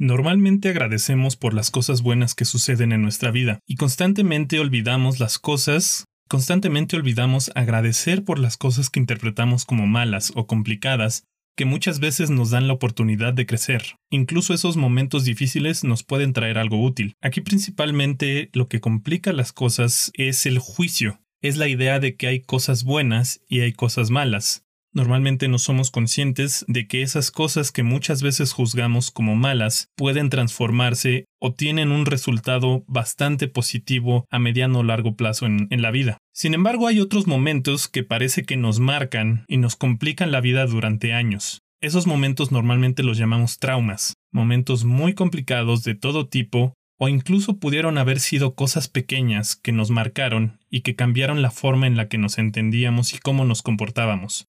Normalmente agradecemos por las cosas buenas que suceden en nuestra vida y constantemente olvidamos las cosas, constantemente olvidamos agradecer por las cosas que interpretamos como malas o complicadas que muchas veces nos dan la oportunidad de crecer. Incluso esos momentos difíciles nos pueden traer algo útil. Aquí principalmente lo que complica las cosas es el juicio. Es la idea de que hay cosas buenas y hay cosas malas. Normalmente no somos conscientes de que esas cosas que muchas veces juzgamos como malas pueden transformarse o tienen un resultado bastante positivo a mediano o largo plazo en, en, la vida. Sin embargo, hay otros momentos que parece que nos marcan y nos complican la vida durante años. Esos momentos normalmente los llamamos traumas, momentos muy complicados de todo tipo o incluso pudieron haber sido cosas pequeñas que nos marcaron y que cambiaron la forma en la que nos entendíamos y cómo nos comportábamos.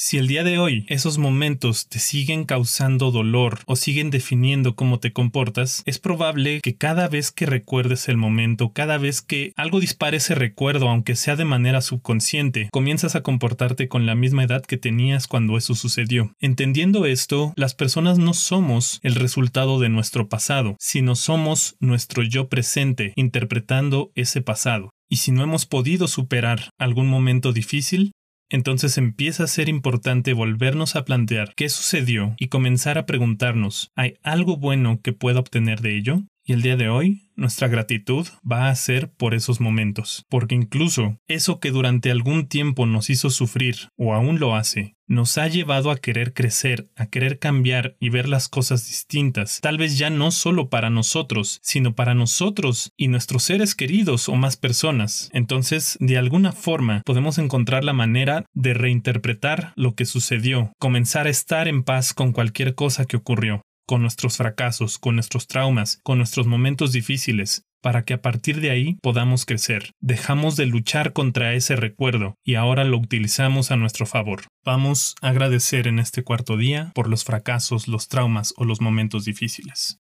Si el día de hoy esos momentos te siguen causando dolor o siguen definiendo cómo te comportas, es probable que cada vez que recuerdes el momento, cada vez que algo dispare ese recuerdo, aunque sea de manera subconsciente, comienzas a comportarte con la misma edad que tenías cuando eso sucedió. Entendiendo esto, las personas no somos el resultado de nuestro pasado, sino somos nuestro yo presente interpretando ese pasado. Y si no hemos podido superar algún momento difícil, entonces empieza a ser importante volvernos a plantear qué sucedió y comenzar a preguntarnos, ¿hay algo bueno que pueda obtener de ello? Y el día de hoy, nuestra gratitud va a ser por esos momentos, porque incluso eso que durante algún tiempo nos hizo sufrir, o aún lo hace, nos ha llevado a querer crecer, a querer cambiar y ver las cosas distintas, tal vez ya no solo para nosotros, sino para nosotros y nuestros seres queridos o más personas. Entonces, de alguna forma, podemos encontrar la manera de reinterpretar lo que sucedió, comenzar a estar en paz con cualquier cosa que ocurrió con nuestros fracasos, con nuestros traumas, con nuestros momentos difíciles, para que a partir de ahí podamos crecer. Dejamos de luchar contra ese recuerdo y ahora lo utilizamos a nuestro favor. Vamos a agradecer en este cuarto día por los fracasos, los traumas o los momentos difíciles.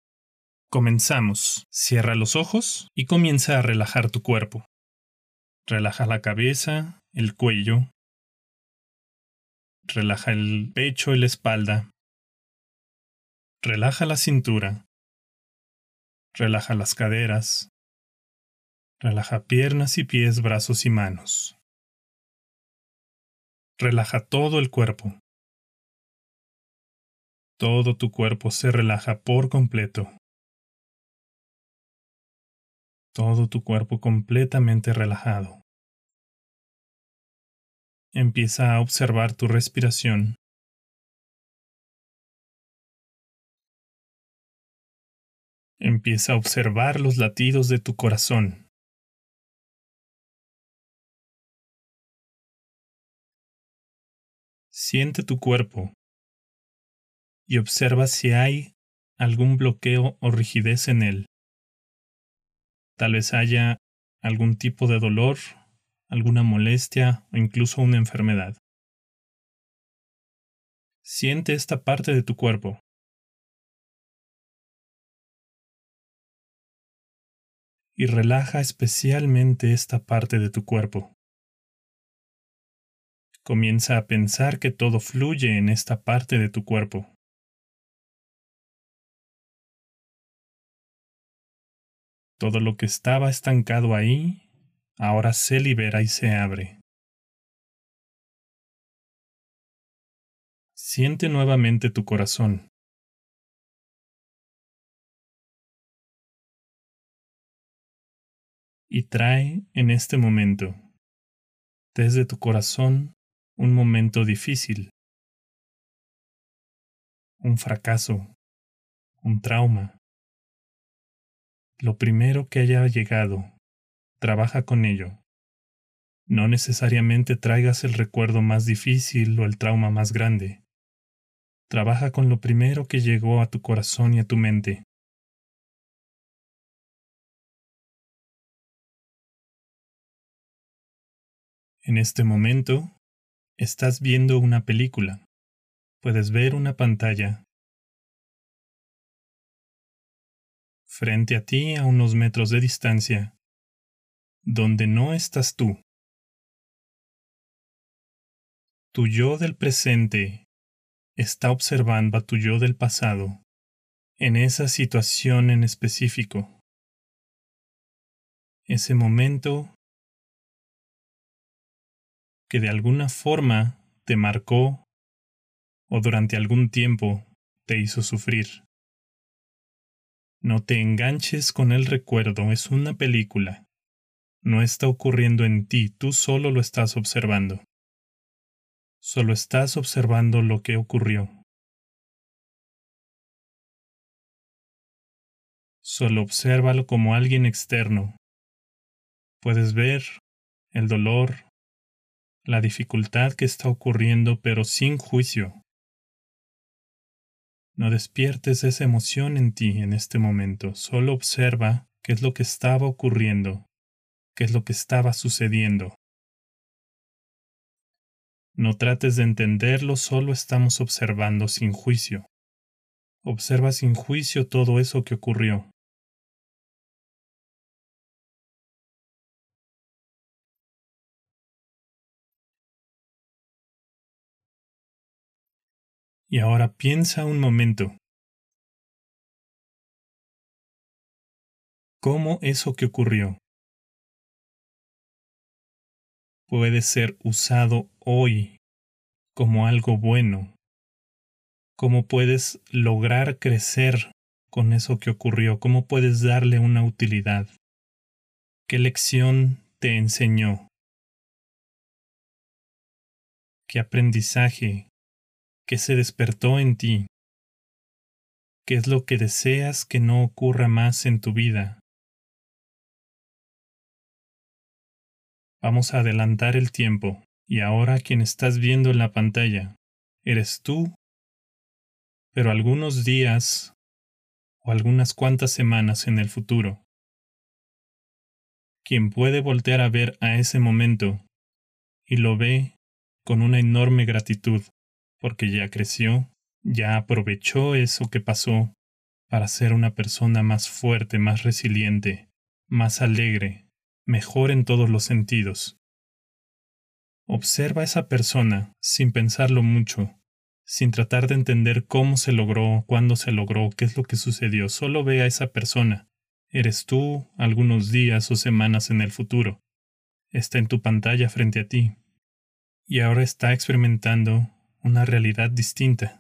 Comenzamos. Cierra los ojos y comienza a relajar tu cuerpo. Relaja la cabeza, el cuello. Relaja el pecho y la espalda. Relaja la cintura. Relaja las caderas. Relaja piernas y pies, brazos y manos. Relaja todo el cuerpo. Todo tu cuerpo se relaja por completo. Todo tu cuerpo completamente relajado. Empieza a observar tu respiración. Empieza a observar los latidos de tu corazón. Siente tu cuerpo y observa si hay algún bloqueo o rigidez en él. Tal vez haya algún tipo de dolor, alguna molestia o incluso una enfermedad. Siente esta parte de tu cuerpo. Y relaja especialmente esta parte de tu cuerpo. Comienza a pensar que todo fluye en esta parte de tu cuerpo. Todo lo que estaba estancado ahí, ahora se libera y se abre. Siente nuevamente tu corazón. Y trae en este momento, desde tu corazón, un momento difícil, un fracaso, un trauma. Lo primero que haya llegado, trabaja con ello. No necesariamente traigas el recuerdo más difícil o el trauma más grande. Trabaja con lo primero que llegó a tu corazón y a tu mente. En este momento, estás viendo una película. Puedes ver una pantalla. Frente a ti a unos metros de distancia, donde no estás tú. Tu yo del presente está observando a tu yo del pasado en esa situación en específico. Ese momento que de alguna forma te marcó o durante algún tiempo te hizo sufrir. No te enganches con el recuerdo, es una película. No está ocurriendo en ti, tú solo lo estás observando. Solo estás observando lo que ocurrió. Solo obsérvalo como alguien externo. Puedes ver el dolor, la dificultad que está ocurriendo, pero sin juicio. No despiertes esa emoción en ti en este momento, solo observa qué es lo que estaba ocurriendo, qué es lo que estaba sucediendo. No trates de entenderlo, solo estamos observando sin juicio. Observa sin juicio todo eso que ocurrió. Y ahora piensa un momento. ¿Cómo eso que ocurrió puede ser usado hoy como algo bueno? ¿Cómo puedes lograr crecer con eso que ocurrió? ¿Cómo puedes darle una utilidad? ¿Qué lección te enseñó? ¿Qué aprendizaje ¿Qué se despertó en ti? ¿Qué es lo que deseas que no ocurra más en tu vida? Vamos a adelantar el tiempo, y ahora quien estás viendo en la pantalla, eres tú, pero algunos días o algunas cuantas semanas en el futuro. Quien puede voltear a ver a ese momento y lo ve con una enorme gratitud porque ya creció, ya aprovechó eso que pasó para ser una persona más fuerte, más resiliente, más alegre, mejor en todos los sentidos. Observa a esa persona sin pensarlo mucho, sin tratar de entender cómo se logró, cuándo se logró, qué es lo que sucedió. Solo ve a esa persona. Eres tú algunos días o semanas en el futuro. Está en tu pantalla frente a ti. Y ahora está experimentando una realidad distinta.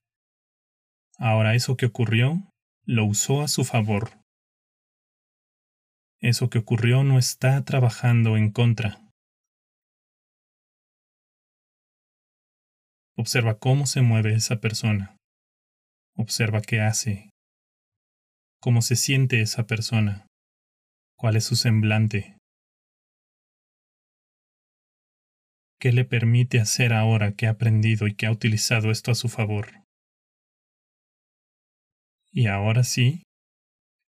Ahora eso que ocurrió lo usó a su favor. Eso que ocurrió no está trabajando en contra. Observa cómo se mueve esa persona. Observa qué hace. Cómo se siente esa persona. Cuál es su semblante. ¿Qué le permite hacer ahora que ha aprendido y que ha utilizado esto a su favor? Y ahora sí,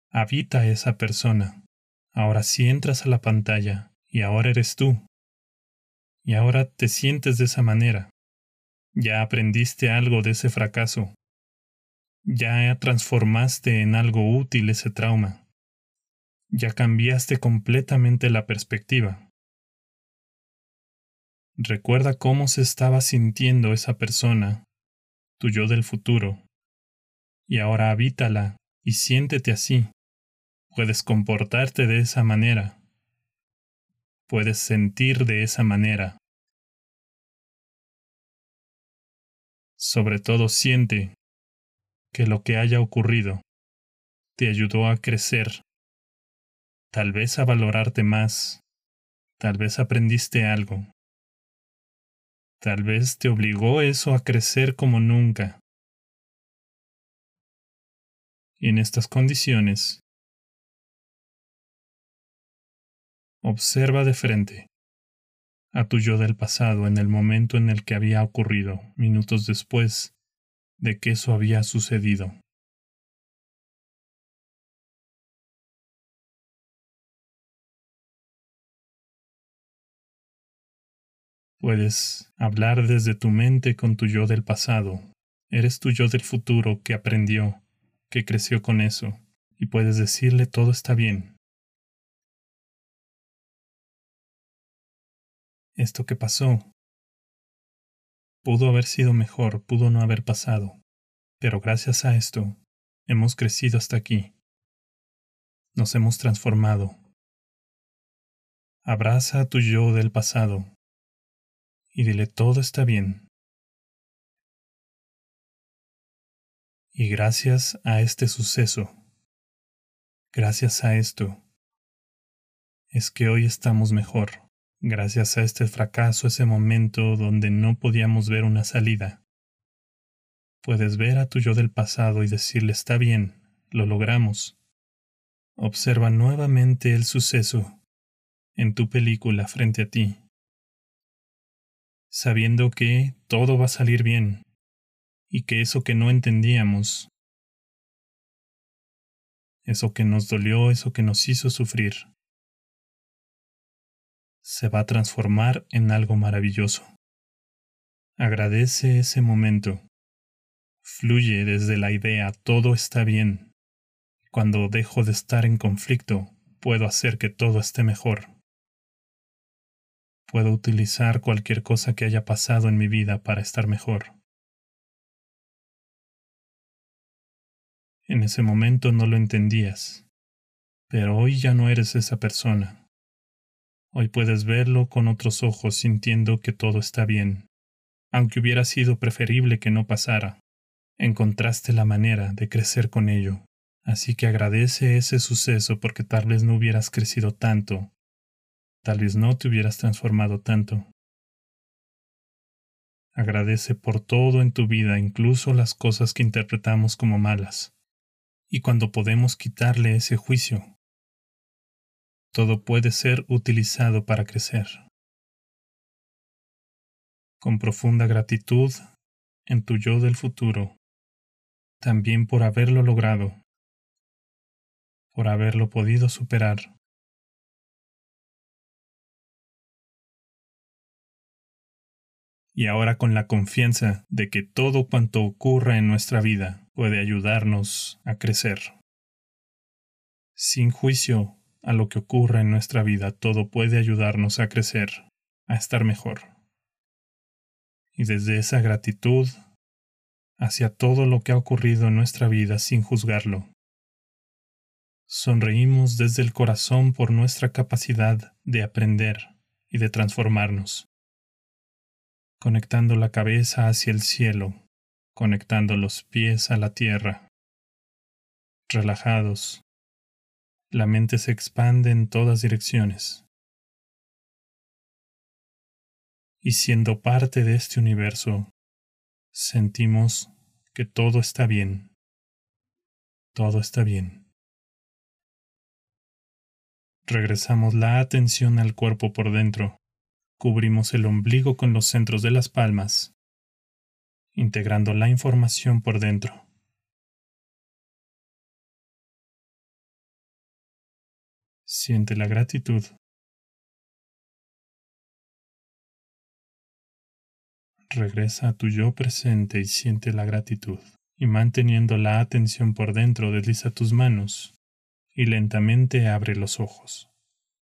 habita esa persona. Ahora sí entras a la pantalla y ahora eres tú. Y ahora te sientes de esa manera. Ya aprendiste algo de ese fracaso. Ya transformaste en algo útil ese trauma. Ya cambiaste completamente la perspectiva. Recuerda cómo se estaba sintiendo esa persona, tu yo del futuro, y ahora habítala y siéntete así. Puedes comportarte de esa manera. Puedes sentir de esa manera. Sobre todo siente que lo que haya ocurrido te ayudó a crecer, tal vez a valorarte más, tal vez aprendiste algo, Tal vez te obligó eso a crecer como nunca. Y en estas condiciones, observa de frente a tu yo del pasado en el momento en el que había ocurrido, minutos después de que eso había sucedido. Puedes hablar desde tu mente con tu yo del pasado. Eres tu yo del futuro que aprendió, que creció con eso, y puedes decirle todo está bien. Esto que pasó pudo haber sido mejor, pudo no haber pasado, pero gracias a esto hemos crecido hasta aquí. Nos hemos transformado. Abraza a tu yo del pasado y dile todo está bien. Y gracias a este suceso, gracias a esto, es que hoy estamos mejor, gracias a este fracaso, ese momento donde no podíamos ver una salida. Puedes ver a tu yo del pasado y decirle está bien, lo logramos. Observa nuevamente el suceso en tu película frente a ti sabiendo que todo va a salir bien y que eso que no entendíamos, eso que nos dolió, eso que nos hizo sufrir, se va a transformar en algo maravilloso. Agradece ese momento. Fluye desde la idea todo está bien. Cuando dejo de estar en conflicto, puedo hacer que todo esté mejor. Puedo utilizar cualquier cosa que haya pasado en mi vida para estar mejor. En ese momento no lo entendías, pero hoy ya no eres esa persona. Hoy puedes verlo con otros ojos sintiendo que todo está bien, aunque hubiera sido preferible que no pasara. Encontraste la manera de crecer con ello, así que agradece ese suceso porque tal vez no hubieras crecido tanto tal vez no te hubieras transformado tanto. Agradece por todo en tu vida, incluso las cosas que interpretamos como malas. Y cuando podemos quitarle ese juicio, todo puede ser utilizado para crecer. Con profunda gratitud en tu yo del futuro, también por haberlo logrado, por haberlo podido superar. Y ahora con la confianza de que todo cuanto ocurra en nuestra vida puede ayudarnos a crecer. Sin juicio a lo que ocurra en nuestra vida, todo puede ayudarnos a crecer, a estar mejor. Y desde esa gratitud hacia todo lo que ha ocurrido en nuestra vida sin juzgarlo, sonreímos desde el corazón por nuestra capacidad de aprender y de transformarnos conectando la cabeza hacia el cielo, conectando los pies a la tierra. Relajados, la mente se expande en todas direcciones. Y siendo parte de este universo, sentimos que todo está bien. Todo está bien. Regresamos la atención al cuerpo por dentro Cubrimos el ombligo con los centros de las palmas, integrando la información por dentro. Siente la gratitud. Regresa a tu yo presente y siente la gratitud. Y manteniendo la atención por dentro, desliza tus manos y lentamente abre los ojos.